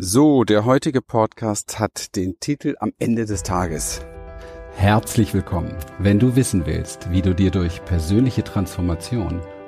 So, der heutige Podcast hat den Titel Am Ende des Tages. Herzlich willkommen. Wenn du wissen willst, wie du dir durch persönliche Transformation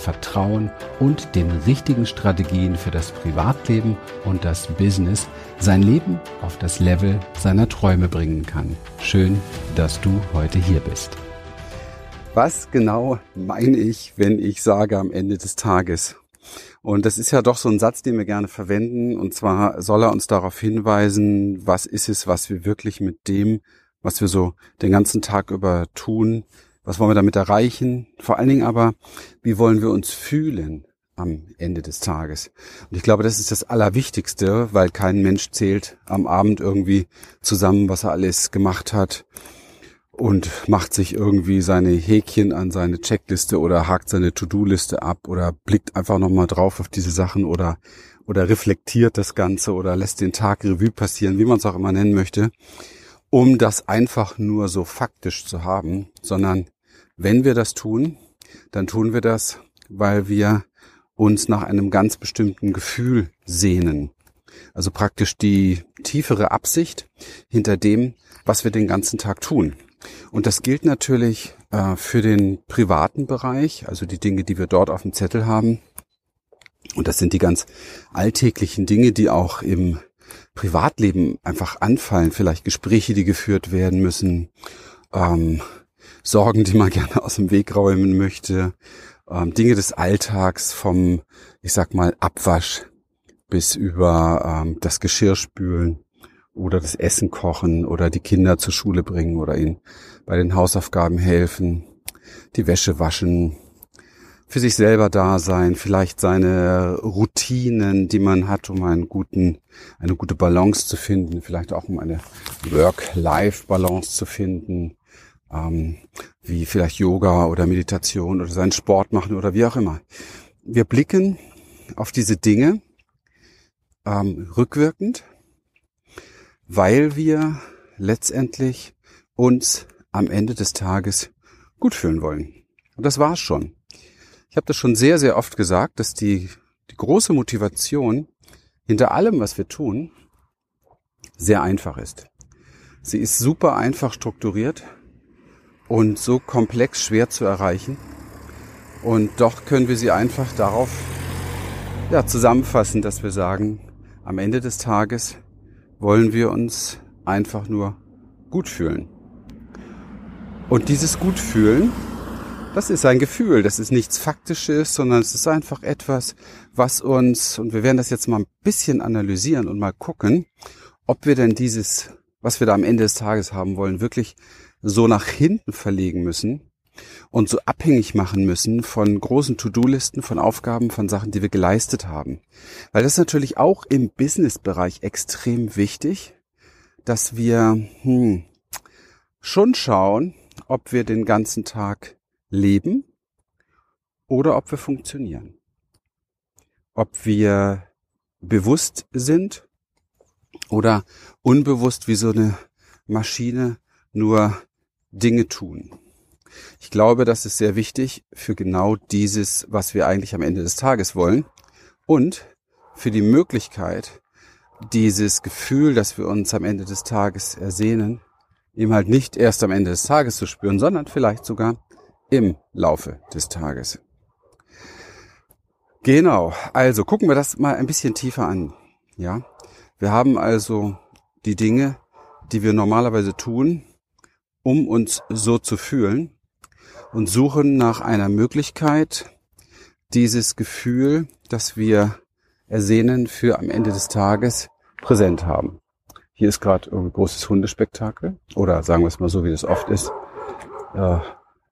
Vertrauen und den richtigen Strategien für das Privatleben und das Business sein Leben auf das Level seiner Träume bringen kann. Schön, dass du heute hier bist. Was genau meine ich, wenn ich sage am Ende des Tages? Und das ist ja doch so ein Satz, den wir gerne verwenden. Und zwar soll er uns darauf hinweisen, was ist es, was wir wirklich mit dem, was wir so den ganzen Tag über tun, was wollen wir damit erreichen? Vor allen Dingen aber, wie wollen wir uns fühlen am Ende des Tages? Und ich glaube, das ist das Allerwichtigste, weil kein Mensch zählt am Abend irgendwie zusammen, was er alles gemacht hat und macht sich irgendwie seine Häkchen an seine Checkliste oder hakt seine To-Do-Liste ab oder blickt einfach nochmal drauf auf diese Sachen oder, oder reflektiert das Ganze oder lässt den Tag Revue passieren, wie man es auch immer nennen möchte, um das einfach nur so faktisch zu haben, sondern wenn wir das tun, dann tun wir das, weil wir uns nach einem ganz bestimmten Gefühl sehnen. Also praktisch die tiefere Absicht hinter dem, was wir den ganzen Tag tun. Und das gilt natürlich äh, für den privaten Bereich, also die Dinge, die wir dort auf dem Zettel haben. Und das sind die ganz alltäglichen Dinge, die auch im Privatleben einfach anfallen. Vielleicht Gespräche, die geführt werden müssen, ähm, Sorgen, die man gerne aus dem Weg räumen möchte, ähm, Dinge des Alltags vom, ich sag mal, Abwasch bis über ähm, das Geschirrspülen oder das Essen kochen oder die Kinder zur Schule bringen oder ihnen bei den Hausaufgaben helfen, die Wäsche waschen, für sich selber da sein, vielleicht seine Routinen, die man hat, um einen guten, eine gute Balance zu finden, vielleicht auch um eine Work-Life-Balance zu finden, ähm, wie vielleicht Yoga oder Meditation oder seinen Sport machen oder wie auch immer. Wir blicken auf diese Dinge ähm, rückwirkend weil wir letztendlich uns am Ende des Tages gut fühlen wollen. Und das war's schon. Ich habe das schon sehr, sehr oft gesagt, dass die, die große Motivation hinter allem, was wir tun, sehr einfach ist. Sie ist super einfach strukturiert und so komplex schwer zu erreichen. Und doch können wir sie einfach darauf ja, zusammenfassen, dass wir sagen, am Ende des Tages wollen wir uns einfach nur gut fühlen. Und dieses Gutfühlen, das ist ein Gefühl, das ist nichts Faktisches, sondern es ist einfach etwas, was uns, und wir werden das jetzt mal ein bisschen analysieren und mal gucken, ob wir denn dieses, was wir da am Ende des Tages haben wollen, wirklich so nach hinten verlegen müssen und so abhängig machen müssen von großen To-Do-Listen, von Aufgaben, von Sachen, die wir geleistet haben. Weil das ist natürlich auch im Business-Bereich extrem wichtig, dass wir hm, schon schauen, ob wir den ganzen Tag leben oder ob wir funktionieren. Ob wir bewusst sind oder unbewusst wie so eine Maschine nur Dinge tun. Ich glaube, das ist sehr wichtig für genau dieses, was wir eigentlich am Ende des Tages wollen und für die Möglichkeit, dieses Gefühl, das wir uns am Ende des Tages ersehnen, eben halt nicht erst am Ende des Tages zu spüren, sondern vielleicht sogar im Laufe des Tages. Genau, also gucken wir das mal ein bisschen tiefer an. Ja, wir haben also die Dinge, die wir normalerweise tun, um uns so zu fühlen und suchen nach einer Möglichkeit, dieses Gefühl, das wir ersehnen, für am Ende des Tages präsent haben. Hier ist gerade ein großes Hundespektakel oder sagen wir es mal so, wie das oft ist. Äh,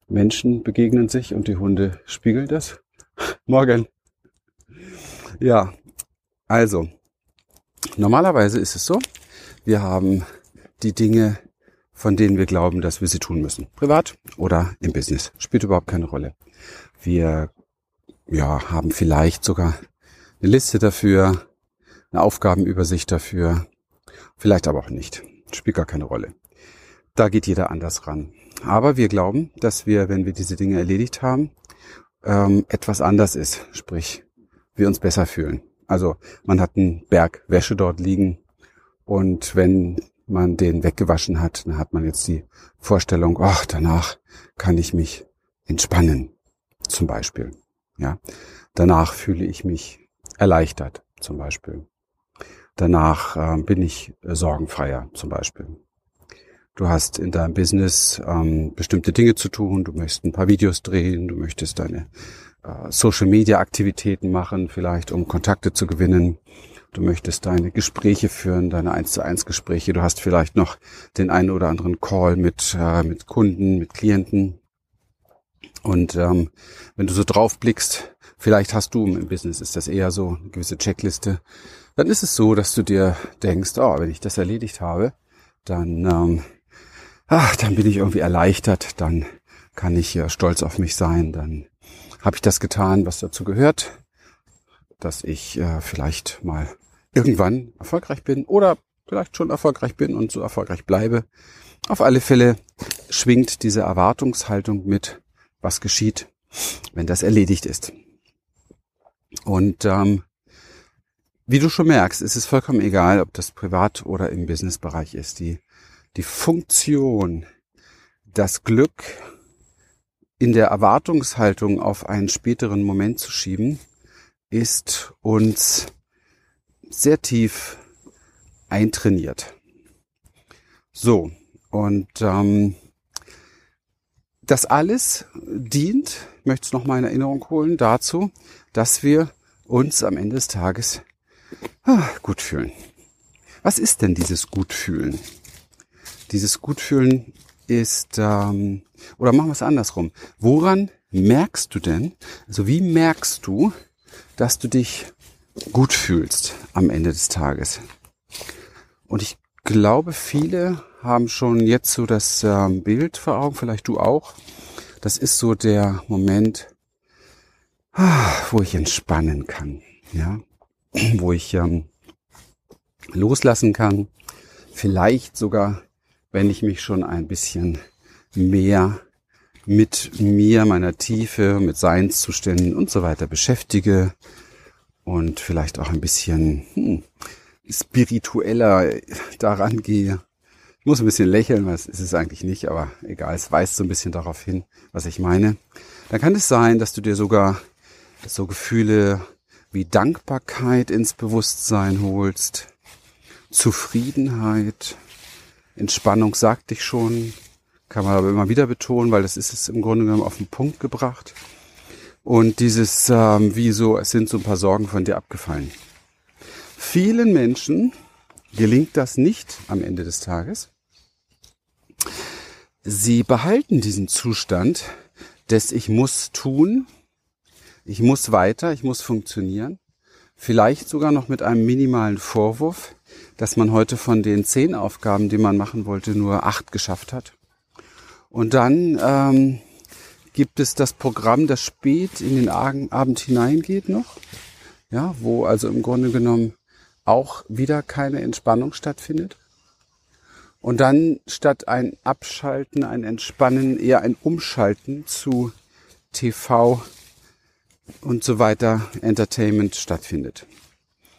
Menschen begegnen sich und die Hunde spiegeln das. Morgen. Ja, also normalerweise ist es so, wir haben die Dinge von denen wir glauben, dass wir sie tun müssen. Privat oder im Business. Spielt überhaupt keine Rolle. Wir ja, haben vielleicht sogar eine Liste dafür, eine Aufgabenübersicht dafür, vielleicht aber auch nicht. Spielt gar keine Rolle. Da geht jeder anders ran. Aber wir glauben, dass wir, wenn wir diese Dinge erledigt haben, ähm, etwas anders ist. Sprich, wir uns besser fühlen. Also man hat einen Berg Wäsche dort liegen und wenn man den weggewaschen hat, dann hat man jetzt die Vorstellung, ach, danach kann ich mich entspannen, zum Beispiel. Ja, danach fühle ich mich erleichtert, zum Beispiel. Danach äh, bin ich sorgenfreier, zum Beispiel. Du hast in deinem Business ähm, bestimmte Dinge zu tun. Du möchtest ein paar Videos drehen. Du möchtest deine äh, Social-Media-Aktivitäten machen, vielleicht um Kontakte zu gewinnen. Du möchtest deine Gespräche führen, deine 1 zu 1 Gespräche. Du hast vielleicht noch den einen oder anderen Call mit, äh, mit Kunden, mit Klienten. Und ähm, wenn du so drauf blickst, vielleicht hast du im Business, ist das eher so eine gewisse Checkliste, dann ist es so, dass du dir denkst, oh, wenn ich das erledigt habe, dann ähm, ach, dann bin ich irgendwie erleichtert, dann kann ich ja stolz auf mich sein, dann habe ich das getan, was dazu gehört, dass ich äh, vielleicht mal irgendwann erfolgreich bin oder vielleicht schon erfolgreich bin und so erfolgreich bleibe. Auf alle Fälle schwingt diese Erwartungshaltung mit, was geschieht, wenn das erledigt ist. Und ähm, wie du schon merkst, ist es vollkommen egal, ob das privat oder im Businessbereich ist. Die die Funktion, das Glück in der Erwartungshaltung auf einen späteren Moment zu schieben, ist uns sehr tief eintrainiert. So, und ähm, das alles dient, möchte es nochmal in Erinnerung holen, dazu, dass wir uns am Ende des Tages ah, gut fühlen. Was ist denn dieses Gutfühlen? Dieses Gutfühlen ist, ähm, oder machen wir es andersrum. Woran merkst du denn, also wie merkst du, dass du dich gut fühlst am Ende des Tages? Und ich glaube, viele haben schon jetzt so das ähm, Bild vor Augen, vielleicht du auch. Das ist so der Moment, ah, wo ich entspannen kann, ja, wo ich ähm, loslassen kann, vielleicht sogar wenn ich mich schon ein bisschen mehr mit mir, meiner Tiefe, mit Seinszuständen und so weiter beschäftige und vielleicht auch ein bisschen hm, spiritueller daran gehe. Ich muss ein bisschen lächeln, was ist es eigentlich nicht, aber egal, es weist so ein bisschen darauf hin, was ich meine. Dann kann es sein, dass du dir sogar so Gefühle wie Dankbarkeit ins Bewusstsein holst, Zufriedenheit, Entspannung sagte ich schon, kann man aber immer wieder betonen, weil das ist es im Grunde genommen auf den Punkt gebracht. Und dieses, ähm, wie so, es sind so ein paar Sorgen von dir abgefallen. Vielen Menschen gelingt das nicht am Ende des Tages. Sie behalten diesen Zustand des Ich muss tun, ich muss weiter, ich muss funktionieren, vielleicht sogar noch mit einem minimalen Vorwurf, dass man heute von den zehn Aufgaben, die man machen wollte, nur acht geschafft hat. Und dann ähm, gibt es das Programm, das spät in den Abend hineingeht noch, ja, wo also im Grunde genommen auch wieder keine Entspannung stattfindet. Und dann statt ein Abschalten, ein Entspannen, eher ein Umschalten zu TV und so weiter, Entertainment stattfindet.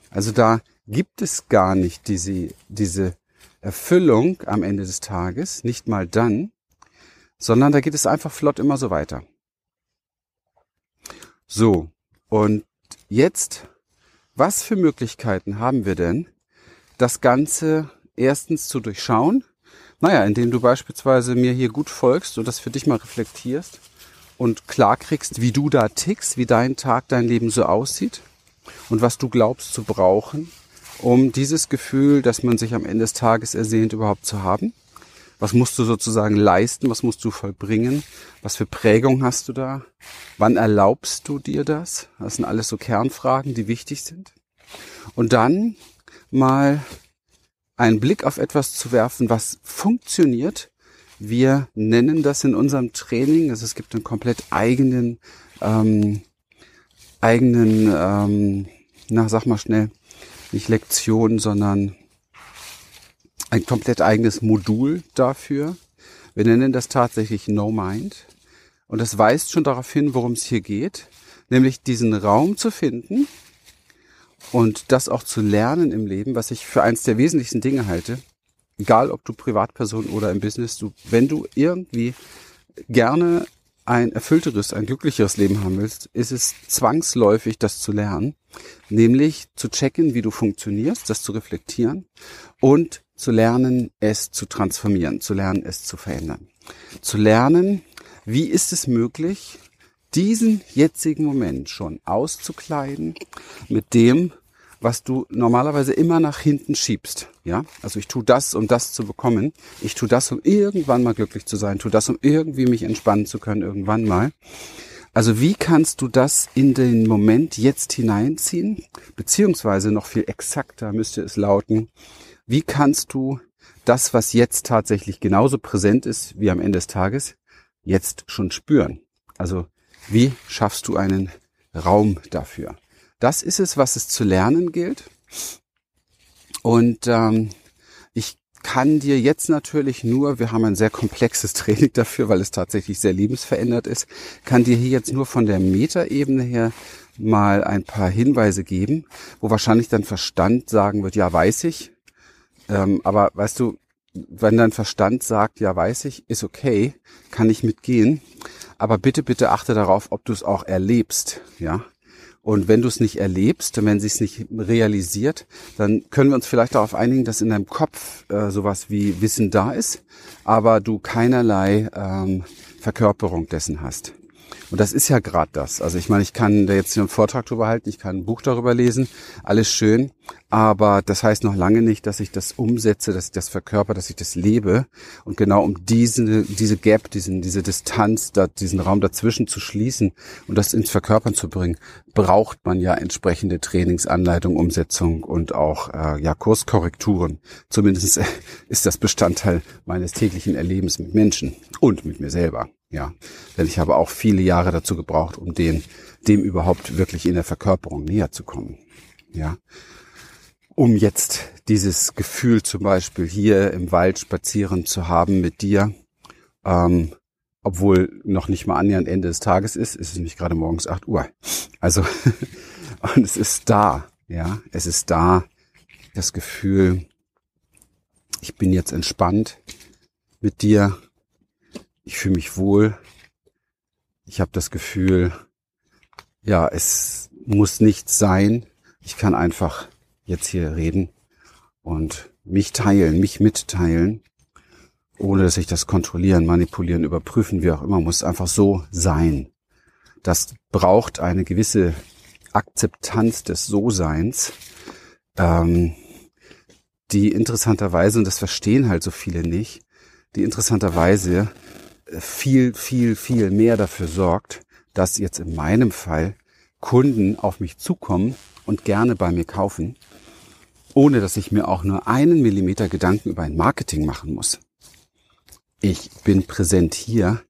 Also da gibt es gar nicht diese, diese Erfüllung am Ende des Tages, nicht mal dann, sondern da geht es einfach flott immer so weiter. So, und jetzt, was für Möglichkeiten haben wir denn, das Ganze erstens zu durchschauen? Naja, indem du beispielsweise mir hier gut folgst und das für dich mal reflektierst und klar kriegst, wie du da tickst, wie dein Tag, dein Leben so aussieht und was du glaubst zu brauchen, um dieses Gefühl, dass man sich am Ende des Tages ersehnt, überhaupt zu haben? Was musst du sozusagen leisten? Was musst du vollbringen? Was für Prägung hast du da? Wann erlaubst du dir das? Das sind alles so Kernfragen, die wichtig sind. Und dann mal einen Blick auf etwas zu werfen, was funktioniert, Wir nennen das in unserem Training, also es gibt einen komplett eigenen, ähm, eigenen, ähm, na sag mal schnell, nicht Lektion, sondern ein komplett eigenes Modul dafür. Wir nennen das tatsächlich No Mind. Und das weist schon darauf hin, worum es hier geht, nämlich diesen Raum zu finden und das auch zu lernen im Leben, was ich für eins der wesentlichsten Dinge halte. Egal, ob du Privatperson oder im Business, du, wenn du irgendwie gerne ein erfüllteres, ein glücklicheres Leben haben willst, ist es zwangsläufig, das zu lernen, nämlich zu checken, wie du funktionierst, das zu reflektieren und zu lernen, es zu transformieren, zu lernen, es zu verändern. Zu lernen, wie ist es möglich, diesen jetzigen Moment schon auszukleiden mit dem, was du normalerweise immer nach hinten schiebst. Ja, also ich tue das, um das zu bekommen. Ich tue das, um irgendwann mal glücklich zu sein. Tue das, um irgendwie mich entspannen zu können irgendwann mal. Also wie kannst du das in den Moment jetzt hineinziehen? Beziehungsweise noch viel exakter müsste es lauten, wie kannst du das, was jetzt tatsächlich genauso präsent ist wie am Ende des Tages, jetzt schon spüren? Also wie schaffst du einen Raum dafür? Das ist es, was es zu lernen gilt. Und ähm, ich kann dir jetzt natürlich nur, wir haben ein sehr komplexes Training dafür, weil es tatsächlich sehr lebensverändert ist, kann dir hier jetzt nur von der Metaebene her mal ein paar Hinweise geben, wo wahrscheinlich dein Verstand sagen wird, ja, weiß ich. Ähm, aber weißt du, wenn dein Verstand sagt, ja, weiß ich, ist okay, kann ich mitgehen. Aber bitte, bitte achte darauf, ob du es auch erlebst, ja. Und wenn du es nicht erlebst, wenn sie es nicht realisiert, dann können wir uns vielleicht darauf einigen, dass in deinem Kopf äh, sowas wie Wissen da ist, aber du keinerlei ähm, Verkörperung dessen hast. Und das ist ja gerade das. Also ich meine, ich kann da jetzt hier einen Vortrag drüber halten, ich kann ein Buch darüber lesen, alles schön, aber das heißt noch lange nicht, dass ich das umsetze, dass ich das verkörper, dass ich das lebe. Und genau um diese, diese Gap, diesen, diese Distanz, da, diesen Raum dazwischen zu schließen und das ins Verkörpern zu bringen, braucht man ja entsprechende Trainingsanleitung, Umsetzung und auch äh, ja Kurskorrekturen. Zumindest ist das Bestandteil meines täglichen Erlebens mit Menschen und mit mir selber. Ja, denn ich habe auch viele Jahre dazu gebraucht, um den, dem überhaupt wirklich in der Verkörperung näher zu kommen. Ja, um jetzt dieses Gefühl zum Beispiel hier im Wald spazieren zu haben mit dir, ähm, obwohl noch nicht mal annähernd Ende des Tages ist, ist es nämlich gerade morgens acht Uhr. Also, und es ist da, ja, es ist da, das Gefühl, ich bin jetzt entspannt mit dir, ich fühle mich wohl. Ich habe das Gefühl, ja, es muss nichts sein. Ich kann einfach jetzt hier reden und mich teilen, mich mitteilen, ohne dass ich das kontrollieren, manipulieren, überprüfen, wie auch immer, muss einfach so sein. Das braucht eine gewisse Akzeptanz des So-Seins, ähm, die interessanterweise, und das verstehen halt so viele nicht, die interessanterweise viel, viel, viel mehr dafür sorgt, dass jetzt in meinem Fall Kunden auf mich zukommen und gerne bei mir kaufen, ohne dass ich mir auch nur einen Millimeter Gedanken über ein Marketing machen muss. Ich bin präsent hier,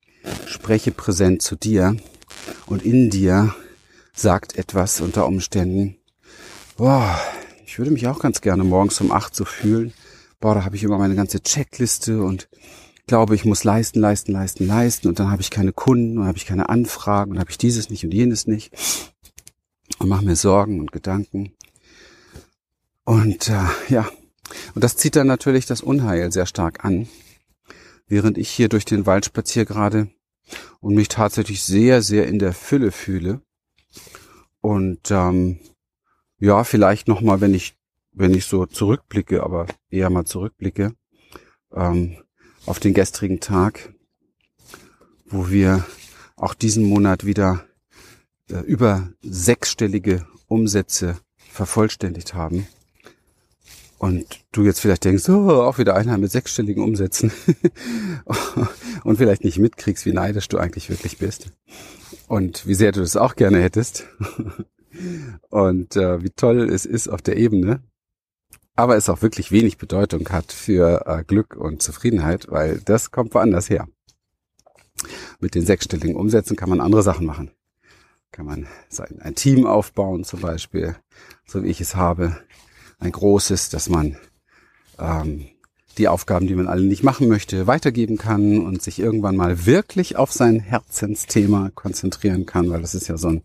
spreche präsent zu dir und in dir sagt etwas unter Umständen, boah, ich würde mich auch ganz gerne morgens um acht so fühlen. Boah, da habe ich immer meine ganze Checkliste und glaube, ich muss leisten, leisten, leisten, leisten und dann habe ich keine Kunden und habe ich keine Anfragen und habe ich dieses nicht und jenes nicht und mache mir Sorgen und Gedanken. Und äh, ja, und das zieht dann natürlich das Unheil sehr stark an, während ich hier durch den Wald spaziere gerade und mich tatsächlich sehr, sehr in der Fülle fühle. Und ähm, ja, vielleicht nochmal, wenn ich, wenn ich so zurückblicke, aber eher mal zurückblicke, ähm, auf den gestrigen Tag, wo wir auch diesen Monat wieder äh, über sechsstellige Umsätze vervollständigt haben. Und du jetzt vielleicht denkst, oh, auch wieder einer mit sechsstelligen Umsätzen und vielleicht nicht mitkriegst, wie neidisch du eigentlich wirklich bist und wie sehr du das auch gerne hättest und äh, wie toll es ist auf der Ebene. Aber es auch wirklich wenig Bedeutung hat für äh, Glück und Zufriedenheit, weil das kommt woanders her. Mit den sechsstelligen Umsätzen kann man andere Sachen machen. Kann man sein, ein Team aufbauen zum Beispiel, so wie ich es habe, ein großes, dass man ähm, die Aufgaben, die man alle nicht machen möchte, weitergeben kann und sich irgendwann mal wirklich auf sein Herzensthema konzentrieren kann, weil das ist ja so ein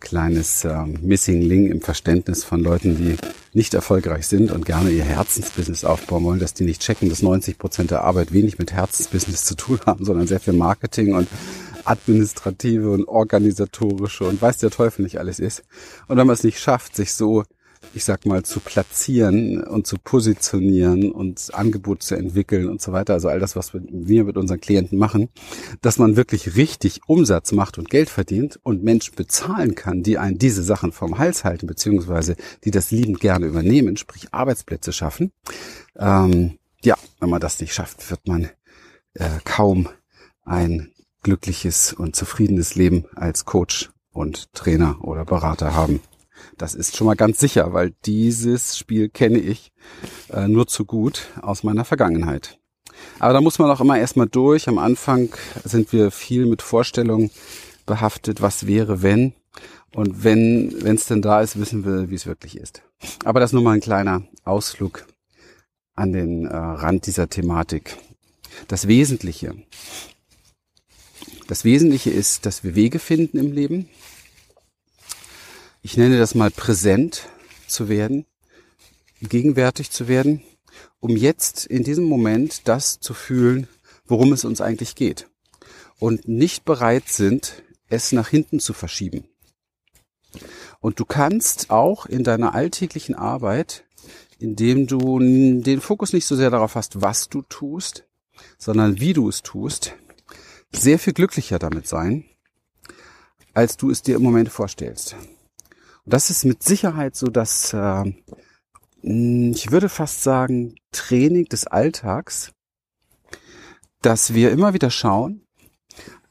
kleines äh, Missing Link im Verständnis von Leuten, die nicht erfolgreich sind und gerne ihr Herzensbusiness aufbauen wollen, dass die nicht checken, dass 90 Prozent der Arbeit wenig mit Herzensbusiness zu tun haben, sondern sehr viel Marketing und administrative und organisatorische und weiß der Teufel nicht alles ist. Und wenn man es nicht schafft, sich so ich sag mal, zu platzieren und zu positionieren und Angebot zu entwickeln und so weiter. Also all das, was wir mit unseren Klienten machen, dass man wirklich richtig Umsatz macht und Geld verdient und Menschen bezahlen kann, die einen diese Sachen vom Hals halten, beziehungsweise die das liebend gerne übernehmen, sprich Arbeitsplätze schaffen. Ähm, ja, wenn man das nicht schafft, wird man äh, kaum ein glückliches und zufriedenes Leben als Coach und Trainer oder Berater haben. Das ist schon mal ganz sicher, weil dieses Spiel kenne ich äh, nur zu gut aus meiner Vergangenheit. Aber da muss man auch immer erstmal durch. Am Anfang sind wir viel mit Vorstellungen behaftet, was wäre, wenn. Und wenn es denn da ist, wissen wir, wie es wirklich ist. Aber das nur mal ein kleiner Ausflug an den äh, Rand dieser Thematik. Das Wesentliche. Das Wesentliche ist, dass wir Wege finden im Leben, ich nenne das mal präsent zu werden, gegenwärtig zu werden, um jetzt in diesem Moment das zu fühlen, worum es uns eigentlich geht. Und nicht bereit sind, es nach hinten zu verschieben. Und du kannst auch in deiner alltäglichen Arbeit, indem du den Fokus nicht so sehr darauf hast, was du tust, sondern wie du es tust, sehr viel glücklicher damit sein, als du es dir im Moment vorstellst. Das ist mit Sicherheit so dass äh, ich würde fast sagen, Training des Alltags, dass wir immer wieder schauen,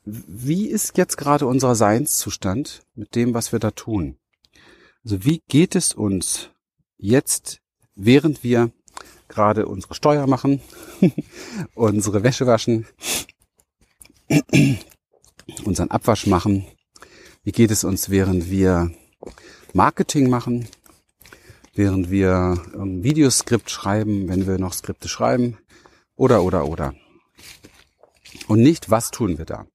wie ist jetzt gerade unser Seinszustand mit dem, was wir da tun? Also wie geht es uns jetzt, während wir gerade unsere Steuer machen, unsere Wäsche waschen, unseren Abwasch machen? Wie geht es uns, während wir Marketing machen, während wir ein Videoskript schreiben, wenn wir noch Skripte schreiben, oder, oder, oder. Und nicht, was tun wir da?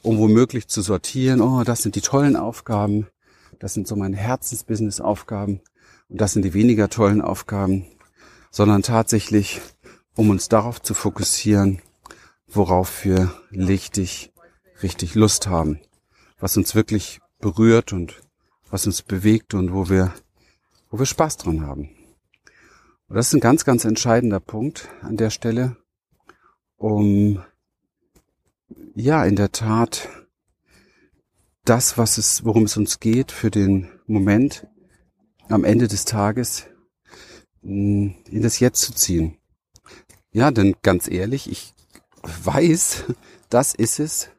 Um womöglich zu sortieren, oh, das sind die tollen Aufgaben, das sind so meine Herzensbusiness-Aufgaben und das sind die weniger tollen Aufgaben, sondern tatsächlich, um uns darauf zu fokussieren, worauf wir richtig, richtig Lust haben, was uns wirklich berührt und was uns bewegt und wo wir, wo wir Spaß dran haben. Und das ist ein ganz, ganz entscheidender Punkt an der Stelle, um ja in der Tat das, was es, worum es uns geht, für den Moment am Ende des Tages in das Jetzt zu ziehen. Ja, denn ganz ehrlich, ich weiß, das ist es,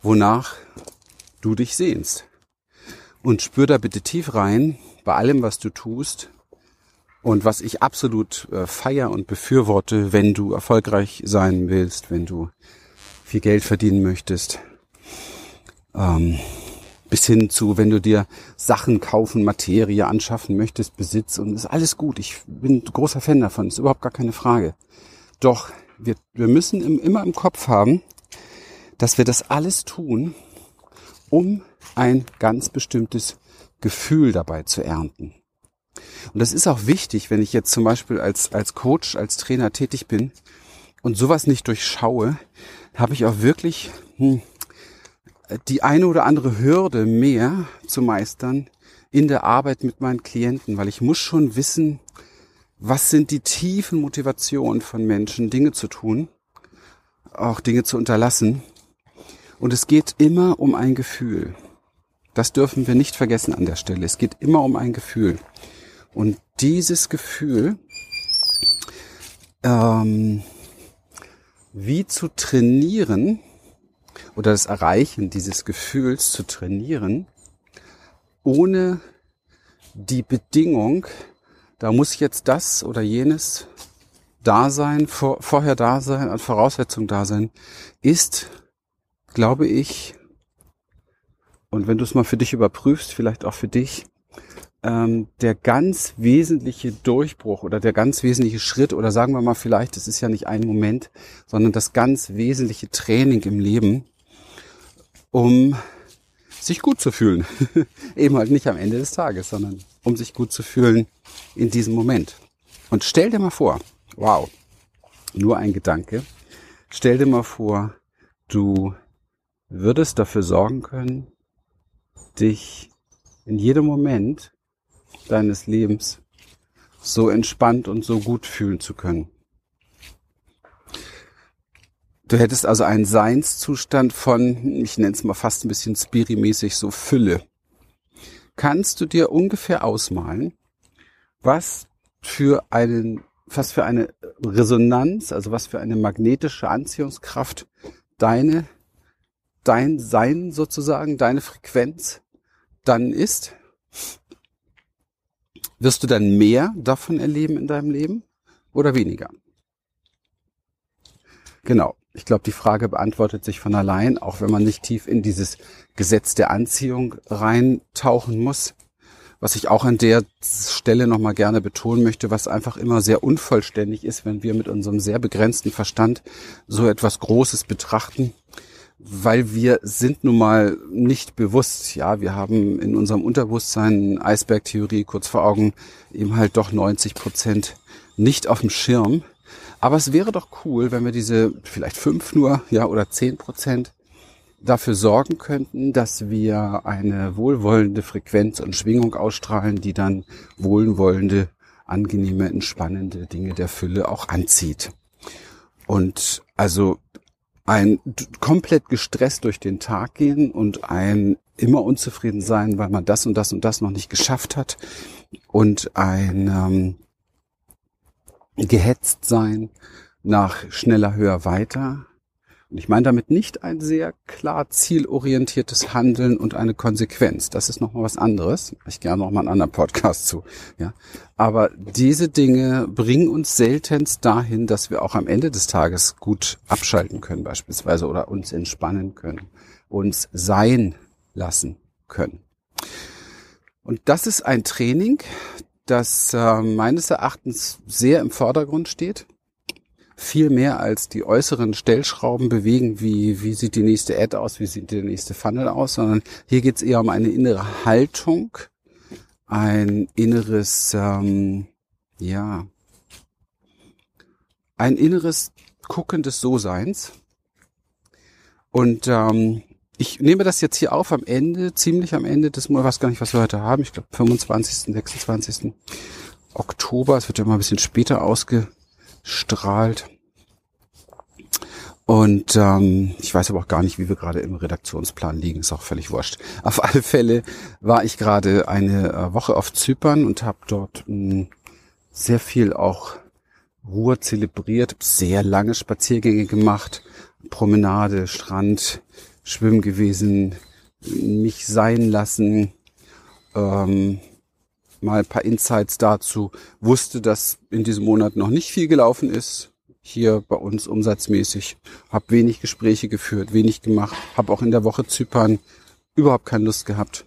wonach du dich sehnst. Und spür da bitte tief rein bei allem, was du tust. Und was ich absolut äh, feier und befürworte, wenn du erfolgreich sein willst, wenn du viel Geld verdienen möchtest. Ähm, bis hin zu, wenn du dir Sachen kaufen, Materie anschaffen möchtest, Besitz und ist alles gut. Ich bin großer Fan davon, ist überhaupt gar keine Frage. Doch wir, wir müssen im, immer im Kopf haben, dass wir das alles tun, um ein ganz bestimmtes Gefühl dabei zu ernten. Und das ist auch wichtig, wenn ich jetzt zum Beispiel als, als Coach, als Trainer tätig bin und sowas nicht durchschaue, habe ich auch wirklich hm, die eine oder andere Hürde mehr zu meistern in der Arbeit mit meinen Klienten, weil ich muss schon wissen, was sind die tiefen Motivationen von Menschen, Dinge zu tun, auch Dinge zu unterlassen. Und es geht immer um ein Gefühl. Das dürfen wir nicht vergessen an der Stelle. Es geht immer um ein Gefühl. Und dieses Gefühl, ähm, wie zu trainieren oder das Erreichen dieses Gefühls zu trainieren, ohne die Bedingung, da muss jetzt das oder jenes da sein, vor, vorher da sein, als Voraussetzung da sein, ist, glaube ich, und wenn du es mal für dich überprüfst, vielleicht auch für dich, ähm, der ganz wesentliche Durchbruch oder der ganz wesentliche Schritt oder sagen wir mal vielleicht, es ist ja nicht ein Moment, sondern das ganz wesentliche Training im Leben, um sich gut zu fühlen. Eben halt nicht am Ende des Tages, sondern um sich gut zu fühlen in diesem Moment. Und stell dir mal vor, wow, nur ein Gedanke, stell dir mal vor, du würdest dafür sorgen können, dich in jedem Moment deines Lebens so entspannt und so gut fühlen zu können. Du hättest also einen Seinszustand von, ich nenne es mal fast ein bisschen spirimäßig, so Fülle. Kannst du dir ungefähr ausmalen, was für einen, was für eine Resonanz, also was für eine magnetische Anziehungskraft deine, dein Sein sozusagen, deine Frequenz dann ist? Wirst du dann mehr davon erleben in deinem Leben oder weniger? Genau. Ich glaube, die Frage beantwortet sich von allein, auch wenn man nicht tief in dieses Gesetz der Anziehung reintauchen muss. Was ich auch an der Stelle nochmal gerne betonen möchte, was einfach immer sehr unvollständig ist, wenn wir mit unserem sehr begrenzten Verstand so etwas Großes betrachten weil wir sind nun mal nicht bewusst. Ja, wir haben in unserem Unterbewusstsein Eisbergtheorie kurz vor Augen eben halt doch 90 Prozent nicht auf dem Schirm. Aber es wäre doch cool, wenn wir diese vielleicht fünf nur, ja, oder zehn Prozent dafür sorgen könnten, dass wir eine wohlwollende Frequenz und Schwingung ausstrahlen, die dann wohlwollende, angenehme, entspannende Dinge der Fülle auch anzieht. Und also ein komplett gestresst durch den Tag gehen und ein immer unzufrieden sein, weil man das und das und das noch nicht geschafft hat und ein ähm, gehetzt sein nach schneller, höher, weiter und ich meine damit nicht ein sehr klar zielorientiertes Handeln und eine Konsequenz. Das ist nochmal was anderes. Ich gerne nochmal einen anderen Podcast zu. Ja. Aber diese Dinge bringen uns seltenst dahin, dass wir auch am Ende des Tages gut abschalten können beispielsweise oder uns entspannen können, uns sein lassen können. Und das ist ein Training, das äh, meines Erachtens sehr im Vordergrund steht viel mehr als die äußeren Stellschrauben bewegen, wie, wie sieht die nächste Ad aus, wie sieht der nächste Funnel aus, sondern hier geht es eher um eine innere Haltung, ein inneres, ähm, ja, ein inneres Gucken des So-Seins. Und ähm, ich nehme das jetzt hier auf am Ende, ziemlich am Ende des Monats, weiß gar nicht, was wir heute haben, ich glaube 25., 26. Oktober, es wird ja immer ein bisschen später ausge strahlt. Und ähm, ich weiß aber auch gar nicht, wie wir gerade im Redaktionsplan liegen, ist auch völlig wurscht. Auf alle Fälle war ich gerade eine äh, Woche auf Zypern und habe dort mh, hm, sehr viel auch Ruhe zelebriert, sehr lange Spaziergänge gemacht, Promenade, Strand, Schwimmen gewesen, mich sein lassen, ähm, mal ein paar Insights dazu, wusste, dass in diesem Monat noch nicht viel gelaufen ist, hier bei uns umsatzmäßig, habe wenig Gespräche geführt, wenig gemacht, habe auch in der Woche Zypern überhaupt keine Lust gehabt,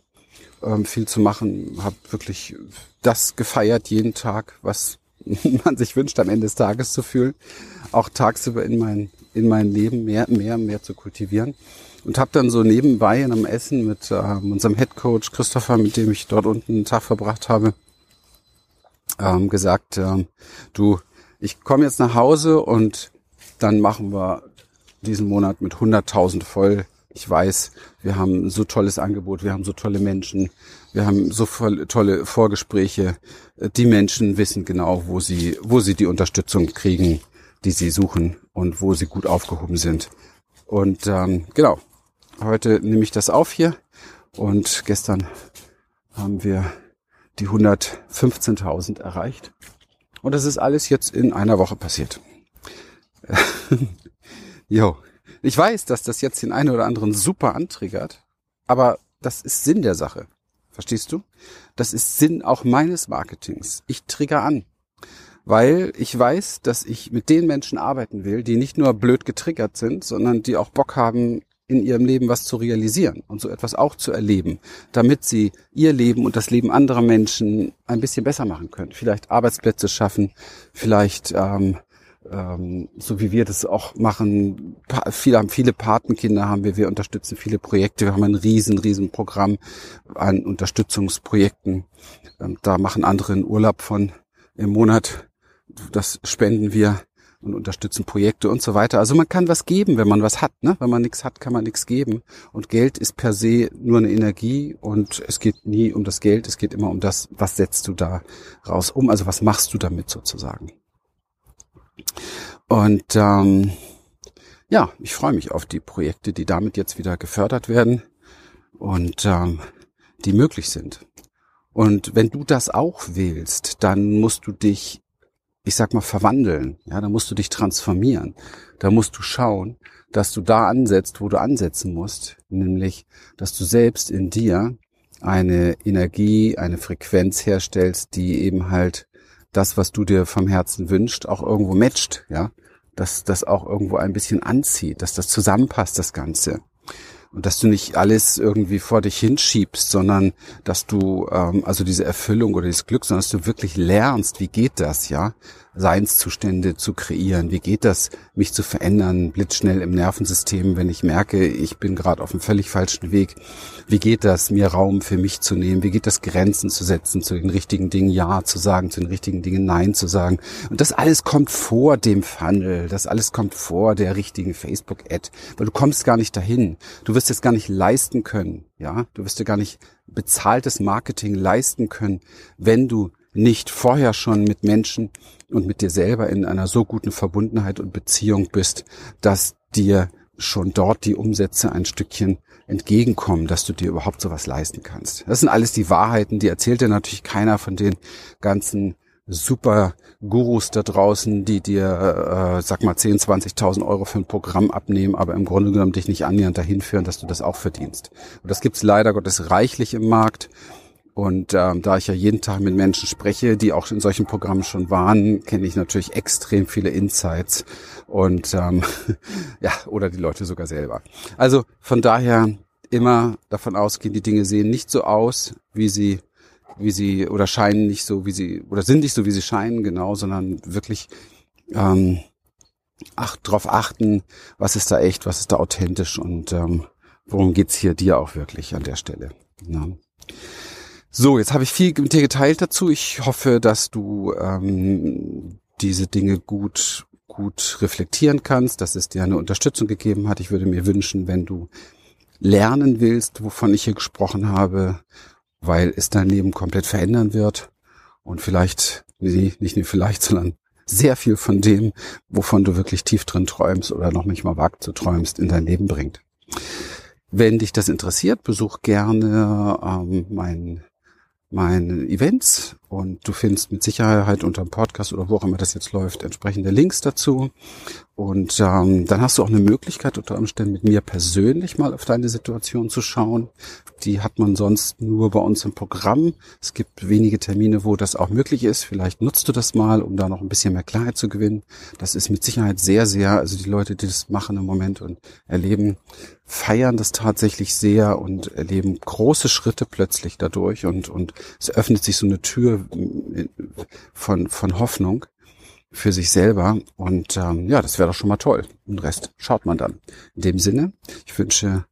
ähm, viel zu machen, habe wirklich das gefeiert jeden Tag, was man sich wünscht, am Ende des Tages zu fühlen, auch tagsüber in mein, in mein Leben mehr, mehr, mehr zu kultivieren und habe dann so nebenbei in einem Essen mit äh, unserem Head Coach Christopher, mit dem ich dort unten einen Tag verbracht habe, ähm, gesagt, ähm, du, ich komme jetzt nach Hause und dann machen wir diesen Monat mit 100.000 voll. Ich weiß, wir haben so tolles Angebot, wir haben so tolle Menschen, wir haben so tolle Vorgespräche. Die Menschen wissen genau, wo sie, wo sie die Unterstützung kriegen, die sie suchen und wo sie gut aufgehoben sind. Und ähm, genau, Heute nehme ich das auf hier und gestern haben wir die 115.000 erreicht. Und das ist alles jetzt in einer Woche passiert. jo. Ich weiß, dass das jetzt den einen oder anderen super antriggert, aber das ist Sinn der Sache. Verstehst du? Das ist Sinn auch meines Marketings. Ich trigger an weil ich weiß, dass ich mit den Menschen arbeiten will, die nicht nur blöd getriggert sind, sondern die auch Bock haben, in ihrem Leben was zu realisieren und so etwas auch zu erleben, damit sie ihr Leben und das Leben anderer Menschen ein bisschen besser machen können. Vielleicht Arbeitsplätze schaffen, vielleicht ähm, ähm, so wie wir das auch machen. Viele haben viele Patenkinder haben wir, wir unterstützen viele Projekte. Wir haben ein riesen, riesen Programm an Unterstützungsprojekten. Ähm, da machen andere einen Urlaub von im Monat das spenden wir und unterstützen Projekte und so weiter. Also man kann was geben, wenn man was hat. Ne? Wenn man nichts hat, kann man nichts geben. Und Geld ist per se nur eine Energie und es geht nie um das Geld, es geht immer um das, was setzt du da raus um, also was machst du damit sozusagen. Und ähm, ja, ich freue mich auf die Projekte, die damit jetzt wieder gefördert werden und ähm, die möglich sind. Und wenn du das auch willst, dann musst du dich ich sag mal, verwandeln. Ja, da musst du dich transformieren. Da musst du schauen, dass du da ansetzt, wo du ansetzen musst, nämlich, dass du selbst in dir eine Energie, eine Frequenz herstellst, die eben halt das, was du dir vom Herzen wünscht, auch irgendwo matcht, ja, dass das auch irgendwo ein bisschen anzieht, dass das zusammenpasst, das Ganze und dass du nicht alles irgendwie vor dich hinschiebst, sondern dass du ähm, also diese Erfüllung oder dieses Glück, sondern dass du wirklich lernst, wie geht das, ja, Seinszustände zu kreieren, wie geht das, mich zu verändern, blitzschnell im Nervensystem, wenn ich merke, ich bin gerade auf einem völlig falschen Weg, wie geht das, mir Raum für mich zu nehmen, wie geht das, Grenzen zu setzen, zu den richtigen Dingen Ja zu sagen, zu den richtigen Dingen Nein zu sagen? Und das alles kommt vor dem Funnel, das alles kommt vor der richtigen Facebook-Ad, weil du kommst gar nicht dahin, du wirst es gar nicht leisten können, ja, du wirst dir gar nicht bezahltes Marketing leisten können, wenn du nicht vorher schon mit Menschen und mit dir selber in einer so guten Verbundenheit und Beziehung bist, dass dir schon dort die Umsätze ein Stückchen entgegenkommen, dass du dir überhaupt sowas leisten kannst. Das sind alles die Wahrheiten, die erzählt dir natürlich keiner von den ganzen super Gurus da draußen, die dir, äh, sag mal, 10, 20.000 Euro für ein Programm abnehmen, aber im Grunde genommen dich nicht annähernd dahin führen, dass du das auch verdienst. Und das gibt's leider Gottes reichlich im Markt. Und ähm, da ich ja jeden Tag mit Menschen spreche, die auch in solchen Programmen schon waren, kenne ich natürlich extrem viele Insights und ähm, ja, oder die Leute sogar selber. Also von daher immer davon ausgehen, die Dinge sehen nicht so aus, wie sie wie sie oder scheinen nicht so, wie sie oder sind nicht so, wie sie scheinen, genau, sondern wirklich ähm, ach, drauf achten, was ist da echt, was ist da authentisch und ähm, worum geht's hier dir auch wirklich an der Stelle. Ja. So, jetzt habe ich viel mit dir geteilt dazu. Ich hoffe, dass du ähm, diese Dinge gut gut reflektieren kannst, dass es dir eine Unterstützung gegeben hat. Ich würde mir wünschen, wenn du lernen willst, wovon ich hier gesprochen habe, weil es dein Leben komplett verändern wird und vielleicht, nee, nicht nur vielleicht, sondern sehr viel von dem, wovon du wirklich tief drin träumst oder noch nicht mal wagt zu träumst, in dein Leben bringt. Wenn dich das interessiert, besuch gerne ähm, mein meine Events und du findest mit Sicherheit unter dem Podcast oder wo auch immer das jetzt läuft entsprechende Links dazu. Und ähm, dann hast du auch eine Möglichkeit unter Umständen mit mir persönlich mal auf deine Situation zu schauen. Die hat man sonst nur bei uns im Programm. Es gibt wenige Termine, wo das auch möglich ist. Vielleicht nutzt du das mal, um da noch ein bisschen mehr Klarheit zu gewinnen. Das ist mit Sicherheit sehr, sehr, also die Leute, die das machen im Moment und erleben, feiern das tatsächlich sehr und erleben große Schritte plötzlich dadurch und, und es öffnet sich so eine Tür von, von Hoffnung für sich selber. Und ähm, ja, das wäre doch schon mal toll. Den Rest schaut man dann. In dem Sinne, ich wünsche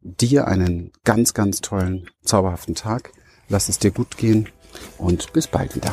dir einen ganz, ganz tollen, zauberhaften Tag. Lass es dir gut gehen und bis bald wieder.